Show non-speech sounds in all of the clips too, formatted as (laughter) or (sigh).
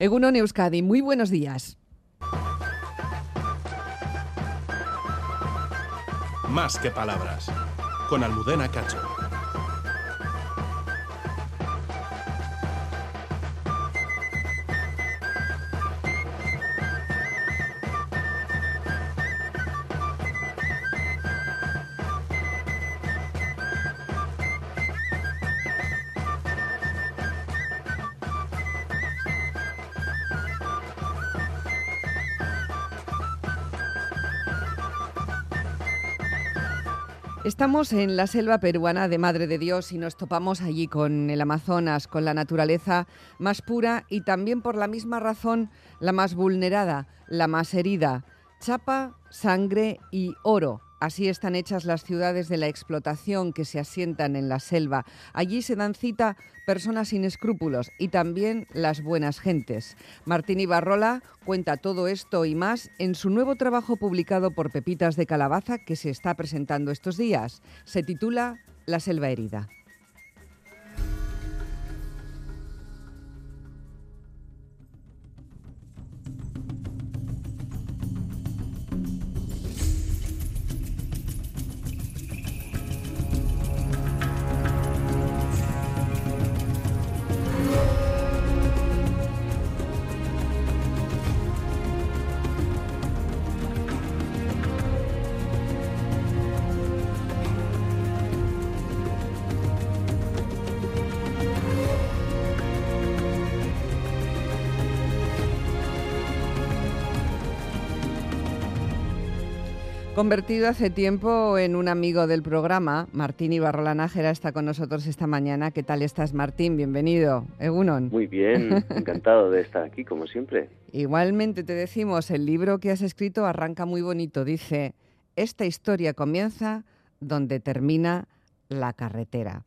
Egunon Euskadi, muy buenos días. Más que palabras, con Almudena Cacho. Estamos en la selva peruana de Madre de Dios y nos topamos allí con el Amazonas, con la naturaleza más pura y también por la misma razón la más vulnerada, la más herida. Chapa, sangre y oro. Así están hechas las ciudades de la explotación que se asientan en la selva. Allí se dan cita personas sin escrúpulos y también las buenas gentes. Martín Ibarrola cuenta todo esto y más en su nuevo trabajo publicado por Pepitas de Calabaza que se está presentando estos días. Se titula La selva herida. Convertido hace tiempo en un amigo del programa, Martín Ibarrola Nájera está con nosotros esta mañana. ¿Qué tal estás, Martín? Bienvenido. Egunon. Muy bien, (laughs) encantado de estar aquí, como siempre. Igualmente te decimos, el libro que has escrito arranca muy bonito. Dice, esta historia comienza donde termina la carretera.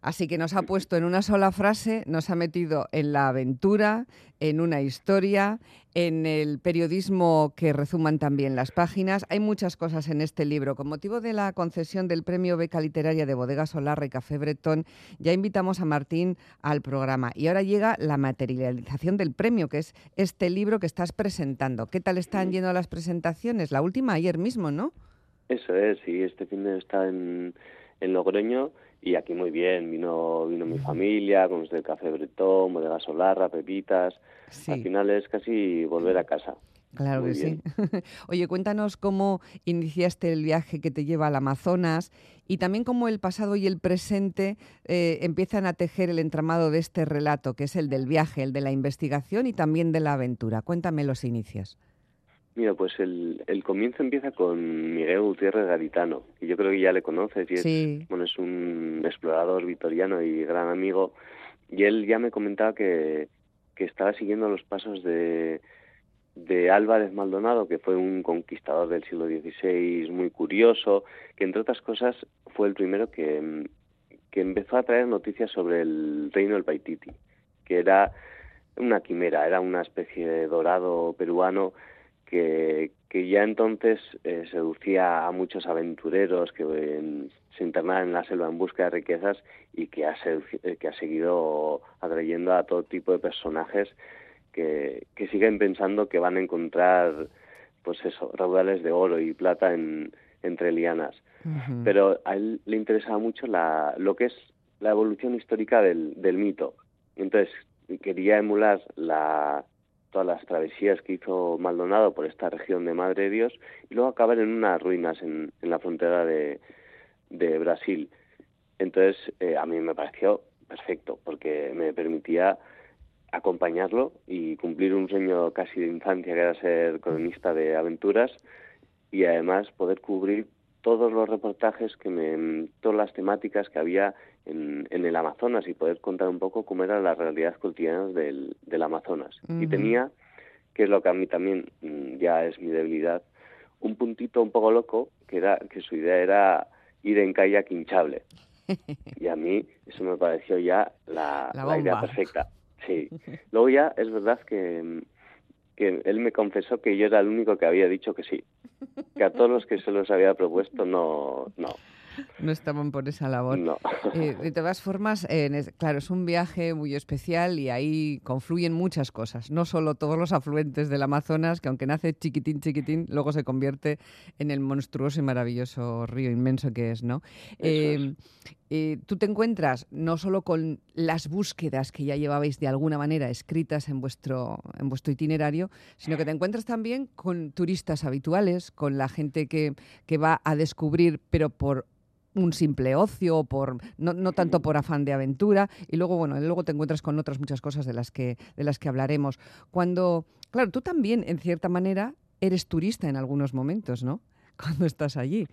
Así que nos ha puesto en una sola frase, nos ha metido en la aventura, en una historia, en el periodismo que rezuman también las páginas. Hay muchas cosas en este libro. Con motivo de la concesión del Premio Beca Literaria de Bodega Solar y Café Bretón, ya invitamos a Martín al programa. Y ahora llega la materialización del premio, que es este libro que estás presentando. ¿Qué tal están yendo las presentaciones? La última ayer mismo, ¿no? Eso es, sí, este fin de está en, en Logroño y aquí muy bien, vino vino mi familia, con los del Café Bretón, Bodega Solarra, Pepitas. Al final es casi volver a casa. Claro que sí. (laughs) Oye, cuéntanos cómo iniciaste el viaje que te lleva al Amazonas y también cómo el pasado y el presente eh, empiezan a tejer el entramado de este relato, que es el del viaje, el de la investigación y también de la aventura. Cuéntame los inicios. Mira, pues el, el comienzo empieza con Miguel Gutiérrez Garitano, y yo creo que ya le conoces, y es, bueno, es un explorador vitoriano y gran amigo, y él ya me comentaba que, que estaba siguiendo los pasos de, de Álvarez Maldonado, que fue un conquistador del siglo XVI muy curioso, que entre otras cosas fue el primero que, que empezó a traer noticias sobre el reino del Paititi, que era una quimera, era una especie de dorado peruano que, ya entonces eh, seducía a muchos aventureros que se internaban en la selva en busca de riquezas y que ha, eh, que ha seguido atrayendo a todo tipo de personajes que, que siguen pensando que van a encontrar pues eso, raudales de oro y plata en, entre lianas. Pero a él le interesaba mucho la, lo que es la evolución histórica del, del mito. Entonces quería emular la, todas las travesías que hizo Maldonado por esta región de Madre de Dios y luego acabar en unas ruinas en, en la frontera de, Brasil. Entonces, eh, a mí me pareció perfecto porque me permitía acompañarlo y cumplir un sueño casi de infancia que era ser cronista de aventuras y además poder cubrir todos los reportajes que me, todas las temáticas que había en, el Amazonas y poder contar un poco cómo era la realidad cotidiana del, del Amazonas. Y tenía, que es lo que a mí también mm, ya es mi debilidad, un puntito un poco loco, que era que su idea era ir en kayak hinchable. (laughs) Y a mí eso me pareció ya la, la idea perfecta. Sí. (laughs) Luego ya es verdad que que él me confesó que yo era el único que había dicho que sí, que a todos los que se los había propuesto no, no. No estaban por esa labor. No. Eh, de todas formas, claro, es un viaje muy especial y ahí confluyen muchas cosas. No solo todos los afluentes del Amazonas, que aunque nace chiquitín, chiquitín, luego se convierte en el monstruoso y maravilloso río inmenso que es, ¿no? Eh, eh, tú te encuentras no solo con las búsquedas que ya llevabais de alguna manera escritas en vuestro, en vuestro itinerario, sino que te encuentras también con turistas habituales, con la gente que, que va a descubrir, pero por un simple ocio, por, no, no, tanto por afán de aventura, y luego, bueno, luego te encuentras con otras muchas cosas de las que, de las que hablaremos. Cuando, claro, tú también, en cierta manera, eres turista en algunos momentos, ¿no? (laughs) Cuando estás allí.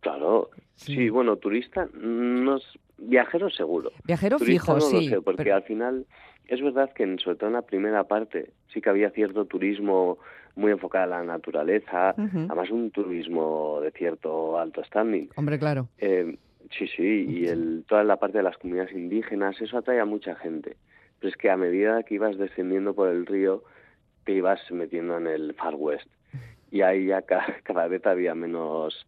Claro, sí, bueno, turista, no viajero seguro. Viajero fijo, sí. porque al final es verdad que en, sobre todo en la primera parte sí que había cierto turismo muy enfocado a la naturaleza, además un turismo de cierto alto standing. Hombre, claro. Eh, sí, sí, y el, toda la parte de las comunidades indígenas, eso atrae a mucha gente. Pero es que a medida que ibas descendiendo por el río, te ibas metiendo en el Far West. Y ahí ya (laughs) cada vez había menos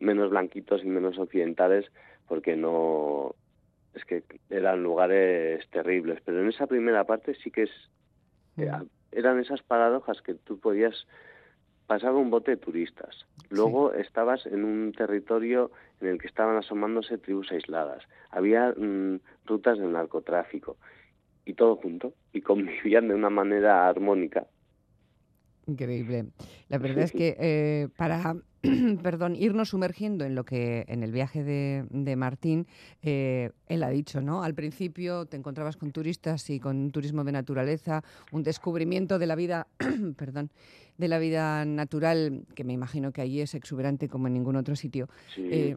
menos blanquitos y menos occidentales porque no es que eran lugares terribles pero en esa primera parte sí que es eran esas paradojas que tú podías pasar un bote de turistas. Luego estabas en un territorio en el que estaban asomándose tribus aisladas. Había mm, rutas de narcotráfico y todo junto y (laughs) convivían de una manera armónica Increíble. La verdad es (laughs) que eh, para (clears throat) perdón, irnos sumergiendo en lo que en el viaje de, de Martín, eh, él ha dicho, ¿no? Al principio te encontrabas con turistas y con un turismo de naturaleza, un descubrimiento de la vida, (clears throat) perdón, de la vida natural, que me imagino que allí es exuberante como en ningún otro sitio, eh,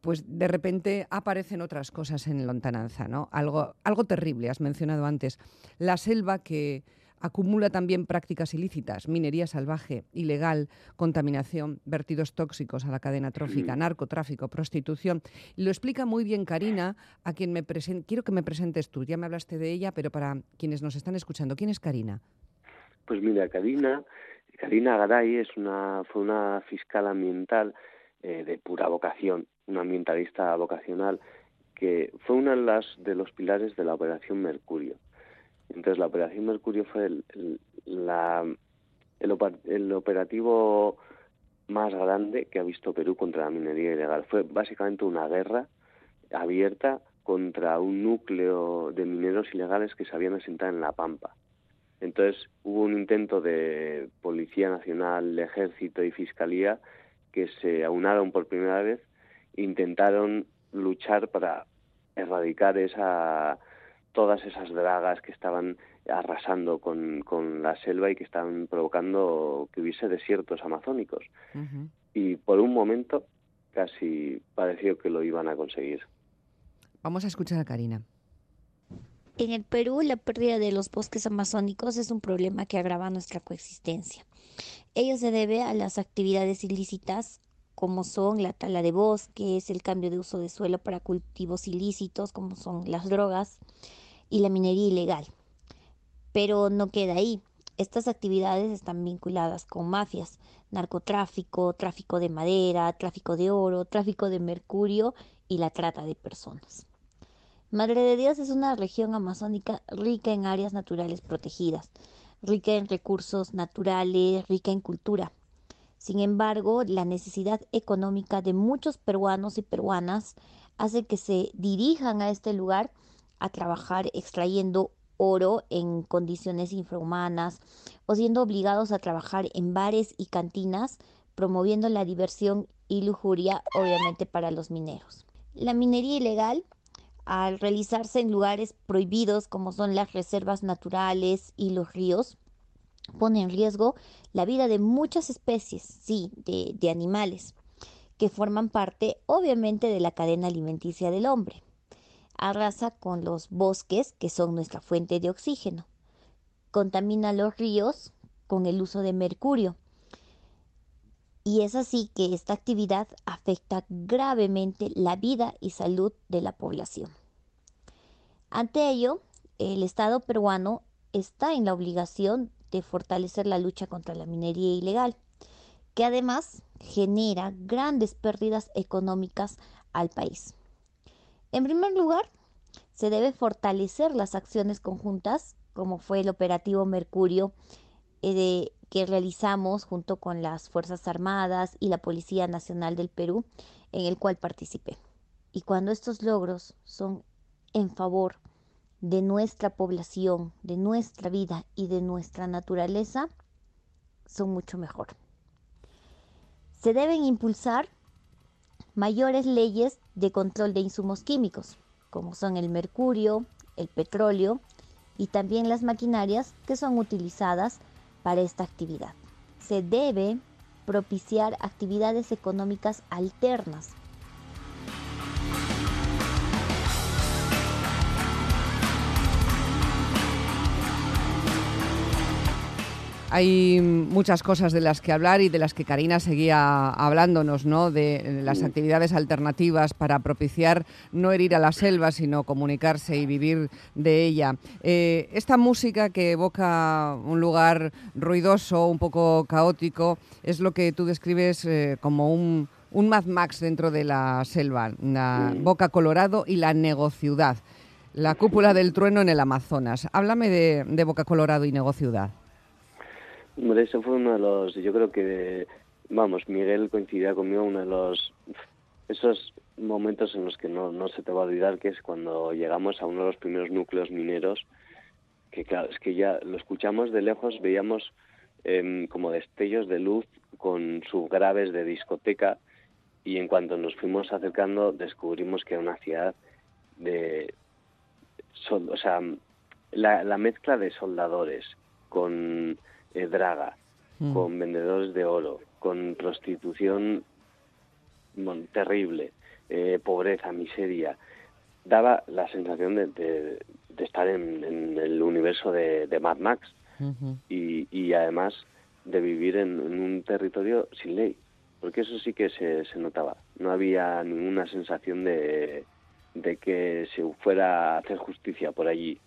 pues de repente aparecen otras cosas en lontananza, ¿no? Algo, algo terrible, has mencionado antes. La selva que acumula también prácticas ilícitas, minería salvaje, ilegal, contaminación, vertidos tóxicos a la cadena trófica, narcotráfico, prostitución. lo explica muy bien Karina, a quien me quiero que me presentes tú. Ya me hablaste de ella, pero para quienes nos están escuchando, ¿quién es Karina? Pues mira, Karina, Karina Garay es una, fue una fiscal ambiental eh, de pura vocación, una ambientalista vocacional que fue uno de, las, de los pilares de la Operación Mercurio. Entonces la Operación Mercurio fue el, la, el, operativo más grande que ha visto Perú contra la minería ilegal. Fue básicamente una guerra abierta contra un núcleo de mineros ilegales que se habían asentado en La Pampa. Entonces hubo un intento de Policía Nacional, Ejército y Fiscalía que se aunaron por primera vez e intentaron luchar para erradicar esa todas esas dragas que estaban arrasando con, con la selva y que estaban provocando que hubiese desiertos amazónicos. Y por un momento casi pareció que lo iban a conseguir. Vamos a escuchar a Karina. En el Perú, la pérdida de los bosques amazónicos es un problema que agrava nuestra coexistencia. Ello se debe a las actividades ilícitas como son la tala de bosques, el cambio de uso de suelo para cultivos ilícitos, como son las drogas, y la minería ilegal. Pero no queda ahí. Estas actividades están vinculadas con mafias, narcotráfico, tráfico de madera, tráfico de oro, tráfico de mercurio y la trata de personas. Madre de Dios es una región amazónica rica en áreas naturales protegidas, rica en recursos naturales, rica en cultura. Sin embargo, la necesidad económica de muchos peruanos y peruanas hace que se dirijan a este lugar a trabajar extrayendo oro en condiciones infrahumanas o siendo obligados a trabajar en bares y cantinas promoviendo la diversión y lujuria obviamente para los mineros. La minería ilegal al realizarse en lugares prohibidos como son las reservas naturales y los ríos, pone en riesgo la vida de muchas especies, sí, de, de animales, que forman parte obviamente de la cadena alimenticia del hombre arrasa con los bosques, que son nuestra fuente de oxígeno. Contamina los ríos con el uso de mercurio. Y es así que esta actividad afecta gravemente la vida y salud de la población. Ante ello, el Estado peruano está en la obligación de fortalecer la lucha contra la minería ilegal, que además genera grandes pérdidas económicas al país. En primer lugar, se debe fortalecer las acciones conjuntas, como fue el operativo Mercurio, eh, que realizamos junto con las Fuerzas Armadas y la Policía Nacional del Perú, en el cual participé. Y cuando estos logros son en favor de nuestra población, de nuestra vida y de nuestra naturaleza, son mucho mejor. Se deben impulsar mayores leyes de control de insumos químicos, como son el mercurio, el petróleo y también las maquinarias que son utilizadas para esta actividad. Se debe propiciar actividades económicas alternas Hay muchas cosas de las que hablar y de las que Karina seguía hablándonos, ¿no? De las actividades alternativas para propiciar no herir a la selva, sino comunicarse y vivir de ella. Eh, esta música que evoca un lugar ruidoso, un poco caótico, es lo que tú describes eh, como un, un Mad Max dentro de la selva, la Boca Colorado y la negociudad. La cúpula del trueno en el Amazonas. Háblame de, de Boca Colorado y negociudad. Hombre, ese fue uno de los, yo creo que, vamos, Miguel coincidía conmigo, uno de los, esos momentos en los que no, no se te va a olvidar, que es cuando llegamos a uno de los primeros núcleos mineros, que claro, es que ya lo escuchamos de lejos, veíamos em, como destellos de luz con subgraves de discoteca y en cuanto nos fuimos acercando descubrimos que era una ciudad de, o sea, la, la mezcla de soldadores con eh, draga, mm. con vendedores de oro, con prostitución terrible, eh, pobreza, miseria. Daba la sensación de, estar en, el universo de, Mad Max y, además de vivir en, un territorio sin ley, porque eso sí que se, notaba. No había ninguna sensación de, que se fuera a hacer justicia por allí.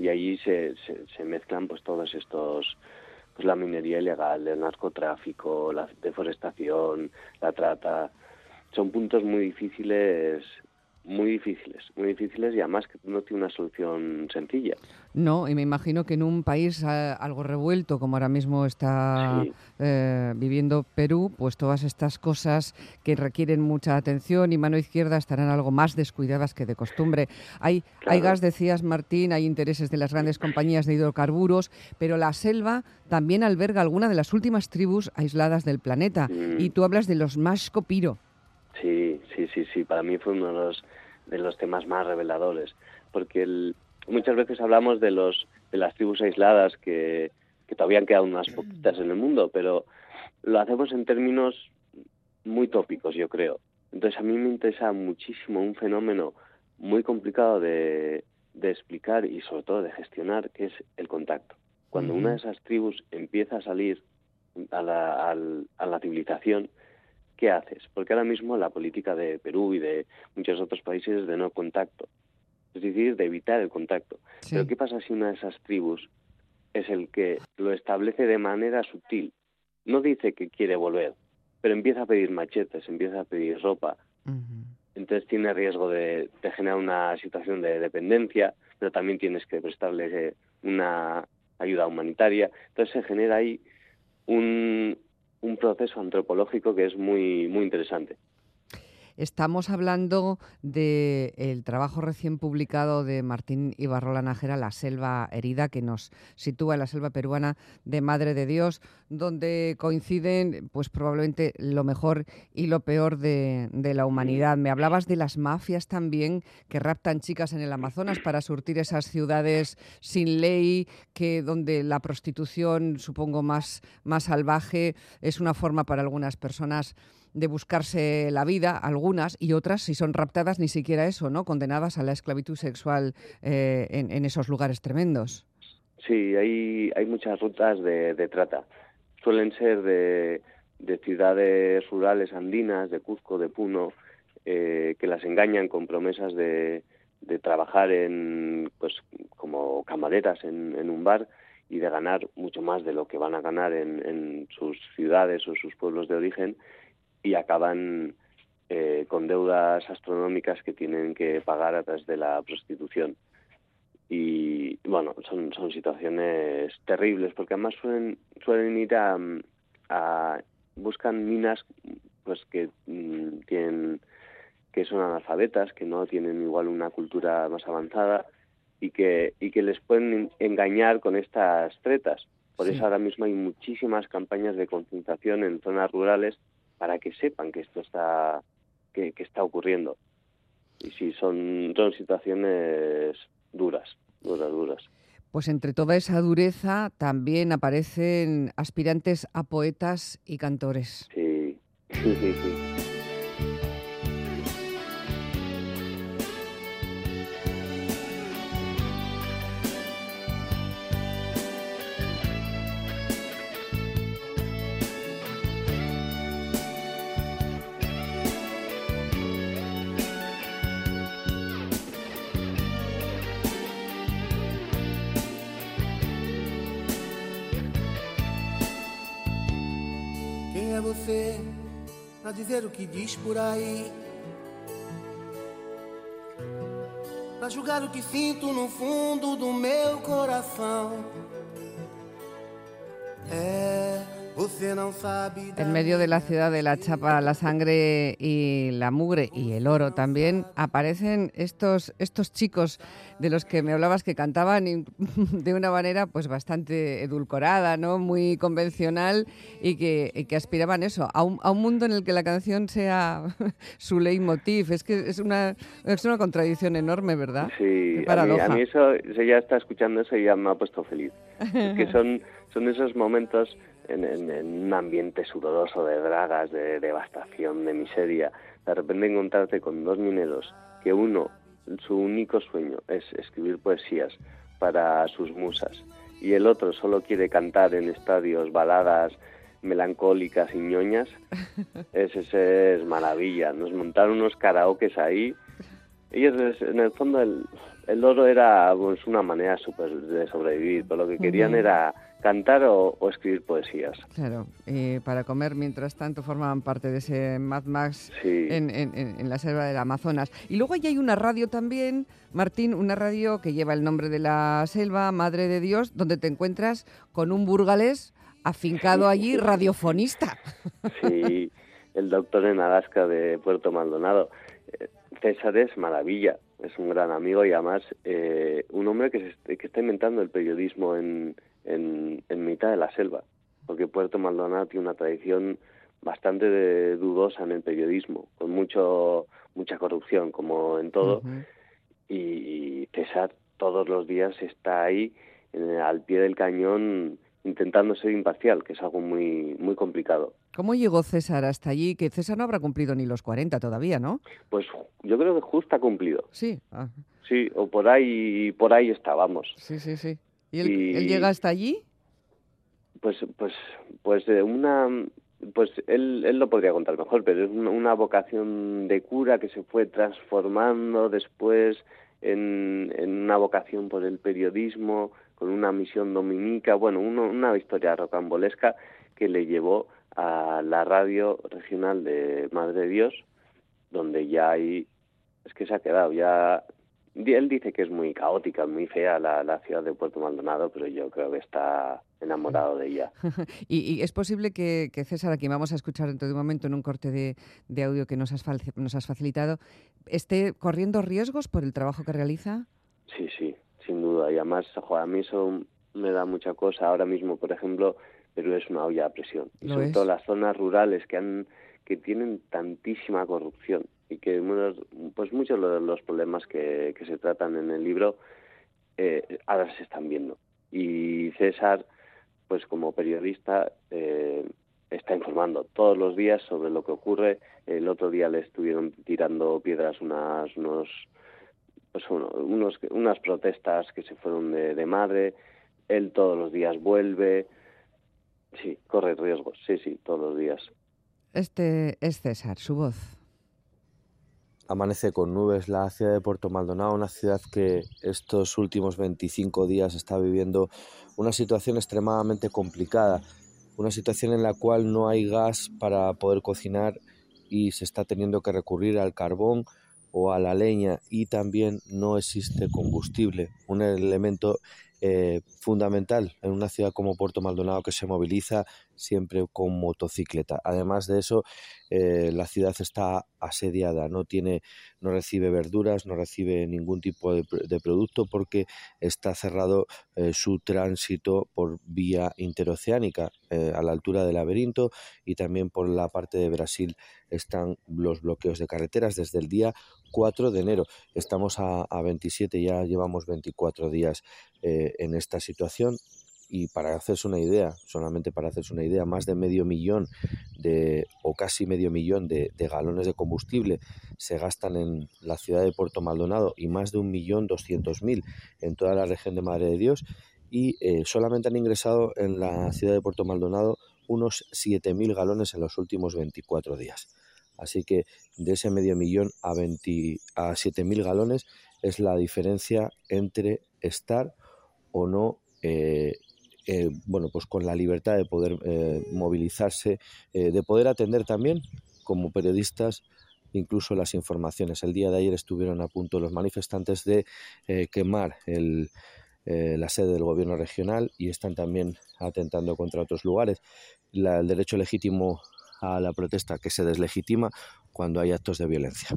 Y allí se, se, mezclan pues todos estos pues la minería ilegal, el narcotráfico, la deforestación, la trata. Son puntos muy difíciles muy difíciles, muy difíciles y además que no tiene una solución sencilla. No, y me imagino que en un país eh, algo revuelto como ahora mismo está eh, viviendo Perú, pues todas estas cosas que requieren mucha atención y mano izquierda estarán algo más descuidadas que de costumbre. Hay, hay gas, decías Martín, hay intereses de las grandes compañías de hidrocarburos, pero la selva también alberga alguna de las últimas tribus aisladas del planeta. Mm. Y tú hablas de los Mashkopiro. Sí, sí, sí, sí. Para mí fue uno de los, de los temas más reveladores, porque muchas veces hablamos de los de las tribus aisladas que, que todavía han quedado unas poquitas en el mundo, pero lo hacemos en términos muy tópicos, yo creo. Entonces a mí me interesa muchísimo un fenómeno muy complicado de, de explicar y sobre todo de gestionar, que es el contacto. Cuando una de esas tribus empieza a salir a la, a la civilización, ¿qué haces? Porque ahora mismo la política de Perú y de muchos otros países es de no contacto, es decir, de evitar el contacto. Pero ¿qué pasa si una de esas tribus es el que lo establece de manera sutil? No dice que quiere volver, pero empieza a pedir machetes, empieza a pedir ropa. Entonces tiene riesgo de, de, generar una situación de dependencia, pero también tienes que prestarle una ayuda humanitaria. Entonces se genera ahí un, un proceso antropológico que es muy, muy interesante. Estamos hablando del trabajo recién publicado de Martín Ibarrola Nájera, La selva herida, que nos sitúa en la selva peruana de Madre de Dios, donde coinciden pues probablemente lo mejor y lo peor de, la humanidad. Me hablabas de las mafias también que raptan chicas en el Amazonas para surtir esas ciudades sin ley, que donde la prostitución, supongo más, más salvaje, es una forma para algunas personas de buscarse la vida, algunas, y otras, si son raptadas, ni siquiera eso, ¿no? Condenadas a la esclavitud sexual eh, en, esos lugares tremendos. Sí, hay, hay muchas rutas de, trata. Suelen ser de, ciudades rurales andinas, de Cuzco, de Puno, eh, que las engañan con promesas de, trabajar en, pues, como camareras en, en, un bar y de ganar mucho más de lo que van a ganar en, en sus ciudades o sus pueblos de origen y acaban eh, con deudas astronómicas que tienen que pagar a través de la prostitución. Y bueno, son, son situaciones terribles porque además suelen, suelen ir a, a buscan minas pues que mm, tienen que son analfabetas, que no tienen igual una cultura más avanzada y que, y que les pueden engañar con estas tretas. Por eso ahora mismo hay muchísimas campañas de concentración en zonas rurales para que sepan que esto está, que, está ocurriendo. Y sí, son, son situaciones duras, duras, duras. Pues entre toda esa dureza también aparecen aspirantes a poetas y cantores. Sí, sí, sí. sí. A dizer o que diz por aí. Pra julgar o que sinto no fundo do meu coração. É En medio de la ciudad de la chapa, la sangre y la mugre y el oro también aparecen estos, estos chicos de los que me hablabas que cantaban (laughs) de una manera pues bastante edulcorada, ¿no? muy convencional y que, que aspiraban eso, a un, a un, mundo en el que la canción sea (laughs) su leitmotiv. Es que es una, es una contradicción enorme, ¿verdad? Sí, a mí, a mí, eso, ya está escuchando eso y ya me ha puesto feliz. Es que son, son esos momentos en, un ambiente sudoroso de dragas, de devastación, de miseria, de repente encontrarte con dos mineros que uno, su único sueño es escribir poesías para sus musas y el otro solo quiere cantar en estadios baladas melancólicas y ñoñas, (laughs) ese es maravilla. Nos montaron unos karaokes ahí. Ellos, en el fondo, el, el oro era pues, una manera super de sobrevivir, pero lo que querían era cantar o, escribir poesías. Claro, y para comer, mientras tanto, formaban parte de ese Mad Max en, la selva del Amazonas. Y luego allí hay una radio también, Martín, una radio que lleva el nombre de la selva, Madre de Dios, donde te encuentras con un burgalés afincado allí, radiofonista. Sí, el doctor en Alaska de Puerto Maldonado. César es maravilla, es un gran amigo y además eh, un hombre que, que está inventando el periodismo en, en, mitad de la selva, porque Puerto Maldonado tiene una tradición bastante dudosa en el periodismo, con mucho mucha corrupción, como en todo, y, César todos los días está ahí al pie del cañón intentando ser imparcial, que es algo muy muy complicado. ¿Cómo llegó César hasta allí? Que César no habrá cumplido ni los 40 todavía, ¿no? Pues yo creo que justo ha cumplido. Sí. Ah. Sí, o por ahí por ahí estábamos. Sí, sí, sí. ¿Y él, llega hasta allí? Pues, pues, pues de una, pues él, él lo podría contar mejor, pero es una, vocación de cura que se fue transformando después en, en una vocación por el periodismo, con una misión dominica, bueno, una historia rocambolesca que le llevó a la radio regional de Madre Dios, donde ya hay, es que se ha quedado, ya él dice que es muy caótica, muy fea la, ciudad de Puerto Maldonado, pero yo creo que está enamorado de ella. (laughs) y, es posible que, César, a quien vamos a escuchar dentro de un momento en un corte de, audio que nos has, nos has facilitado, esté corriendo riesgos por el trabajo que realiza? Sí, sí, duda. Y además, a mí eso me da mucha cosa. Ahora mismo, por ejemplo, Perú es una olla a presión. Y sobre todo las zonas rurales que han que tienen tantísima corrupción y que pues muchos de los problemas que, se tratan en el libro eh, ahora se están viendo. Y César, pues como periodista, eh, está informando todos los días sobre lo que ocurre. El otro día le estuvieron tirando piedras unas, unos, pues unos, unas protestas que se fueron de, de madre. Él todos los días vuelve. Sí, corre riesgos, sí, sí, todos los días. Este es César, su voz. Amanece con nubes la ciudad de Puerto Maldonado, una ciudad que estos últimos 25 días está viviendo una situación extremadamente complicada, una situación en la cual no hay gas para poder cocinar y se está teniendo que recurrir al carbón o a la leña y también no existe combustible, un elemento eh, fundamental en una ciudad como Puerto Maldonado que se moviliza siempre con motocicleta. Además de eso, eh, la ciudad está asediada, no tiene, no recibe verduras, no recibe ningún tipo de, producto porque está cerrado eh, su tránsito por vía interoceánica a la altura del laberinto y también por la parte de Brasil están los bloqueos de carreteras desde el día 4 de enero. Estamos a, a 27, ya llevamos 24 días en esta situación y para hacerse una idea, solamente para hacerse una idea, más de medio millón de, o casi medio millón de, galones de combustible se gastan en la ciudad de Puerto Maldonado y más de un millón doscientos mil en toda la región de Madre de Dios y eh, solamente han ingresado en la ciudad de Puerto Maldonado unos mil galones en los últimos 24 días. Así que de ese medio millón a, 20, a 7.000 galones es la diferencia entre estar o no eh, eh, bueno, pues con la libertad de poder eh, movilizarse, de poder atender también como periodistas incluso las informaciones. El día de ayer estuvieron a punto los manifestantes de quemar la sede del gobierno regional y están también atentando contra otros lugares. el derecho legítimo a la protesta que se deslegitima cuando hay actos de violencia.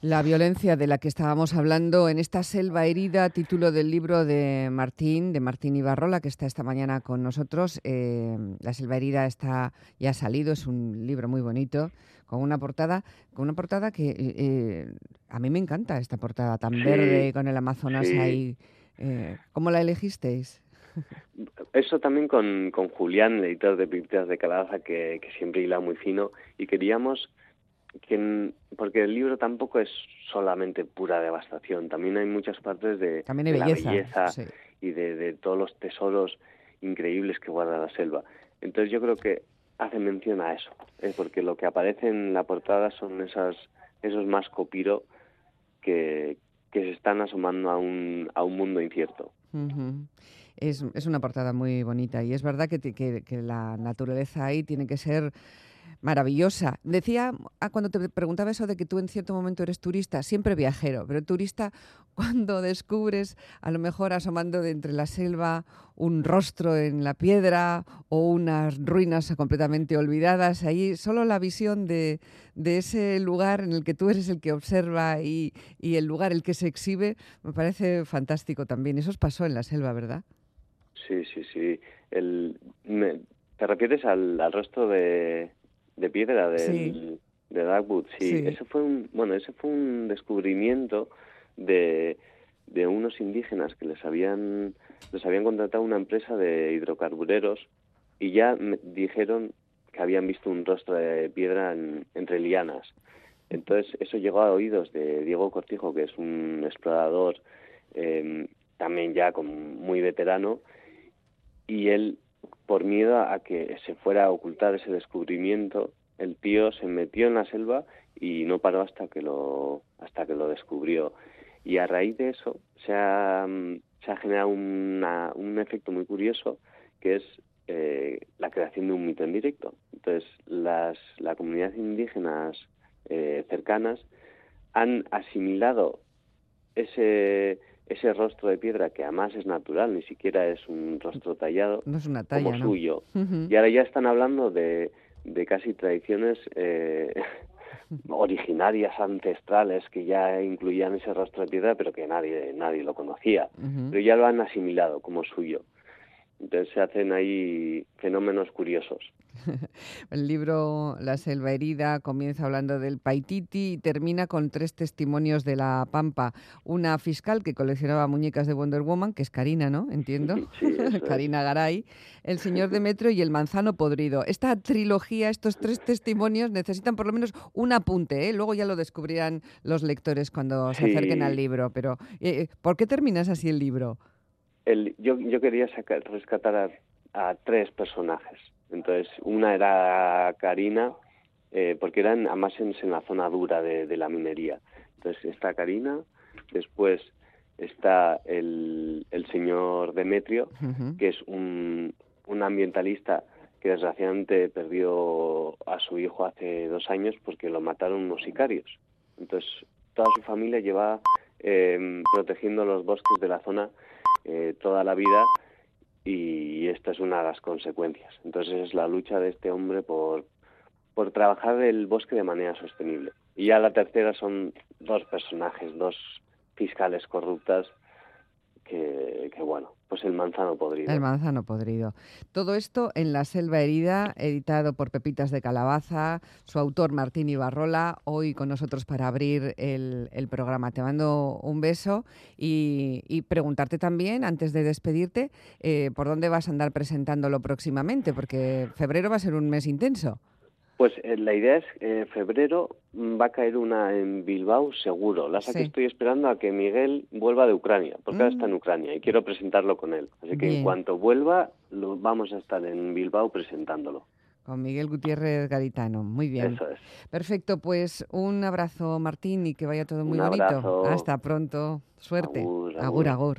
La violencia de la que estábamos hablando en esta selva herida, título del libro de Martín, de Martín Ibarrola, que está esta mañana con nosotros. Eh, la selva herida está ya salido, es un libro muy bonito, con una portada, con una portada que eh, a mí me encanta esta portada tan verde con el Amazonas ahí. Eh, ¿Cómo la elegisteis? Eso también con, con Julián, el editor de Pinturas de Calabaza, que, que siempre hila muy fino, y queríamos que, porque el libro tampoco es solamente pura devastación, también hay muchas partes de, la belleza y de, todos los tesoros increíbles que guarda la selva. Entonces yo creo que hace mención a eso, ¿eh? porque lo que aparece en la portada son esas, esos más copiro que, que se están asomando a un, a un mundo incierto. es, es, una portada muy bonita y es verdad que, que, que la naturaleza ahí tiene que ser maravillosa. Decía ah, cuando te preguntaba eso de que tú en cierto momento eres turista, siempre viajero, pero turista (laughs) cuando descubres a lo mejor asomando de entre la selva un rostro en la piedra o unas ruinas completamente olvidadas, ahí solo la visión de, ese lugar en el que tú eres el que observa y, el lugar el que se exhibe, me parece fantástico también. Eso os pasó en la selva, ¿verdad? Sí, sí, sí. El, ¿Te refieres al rostro de, de piedra de Darkwood, sí. Ese fue un, bueno, ese fue un descubrimiento de, de unos indígenas que les habían, les habían contratado una empresa de hidrocarbureros y ya me dijeron que habían visto un rostro de piedra entre lianas. Entonces eso llegó a oídos de Diego Cortijo, que es un explorador em, también ya con, muy veterano, y él por miedo a que se fuera a ocultar ese descubrimiento, el tío se metió en la selva y no paró hasta que lo hasta que lo descubrió. Y a raíz de eso se ha, se ha generado un efecto muy curioso que es eh, la creación de un mito en directo. Entonces, las la comunidad indígenas eh, cercanas han asimilado ese ese rostro de piedra que además es natural, ni siquiera es un rostro tallado, no es una talla, como suyo. Y ahora ya están hablando de, de casi tradiciones eh, (laughs) originarias, ancestrales, que ya incluían ese rostro de piedra, pero que nadie, nadie lo conocía. Pero ya lo han asimilado como suyo. Entonces se hacen ahí fenómenos curiosos. (laughs) El libro La selva herida comienza hablando del Paititi y termina con tres testimonios de la Pampa. Una fiscal que coleccionaba muñecas de Wonder Woman, que es Karina, ¿no? Entiendo. (laughs) (laughs) Karina Garay. El señor de Metro y el manzano podrido. Esta trilogía, estos tres testimonios necesitan por lo menos un apunte, ¿eh? Luego ya lo descubrirán los lectores cuando se acerquen al libro. Pero, eh, eh, ¿por qué terminas así el libro? Yo, yo quería sacar, rescatar a, tres personajes. Entonces, una era Karina, eh, porque eran además en, en, la zona dura de, la minería. Entonces está Karina, después está el, el señor Demetrio, que es un, un ambientalista que desgraciadamente perdió a su hijo hace dos años porque lo mataron unos sicarios. Entonces, toda su familia lleva em, protegiendo los bosques de la zona eh, toda la vida y esta es una de las consecuencias. Entonces, es la lucha de este hombre por, por trabajar el bosque de manera sostenible. Y ya la tercera son dos personajes, dos fiscales corruptas que, bueno, pues el manzano podrido. El manzano podrido. Todo esto en La Selva Herida, editado por Pepitas de Calabaza, su autor Martín Ibarrola, hoy con nosotros para abrir el, programa. Te mando un beso y, preguntarte también, antes de despedirte, eh, por dónde vas a andar presentándolo próximamente, porque febrero va a ser un mes intenso. Pues eh, la idea es que en febrero va a caer una en Bilbao seguro. La que estoy esperando a que Miguel vuelva de Ucrania, porque ahora está en mm. Ucrania y quiero presentarlo con él. Así que en cuanto vuelva, lo, vamos a estar en Bilbao presentándolo. Con Miguel Gutiérrez Garitano. Muy bien. Eso es. Perfecto, pues un abrazo Martín y que vaya todo muy bonito. Hasta pronto. Suerte. agur. agur.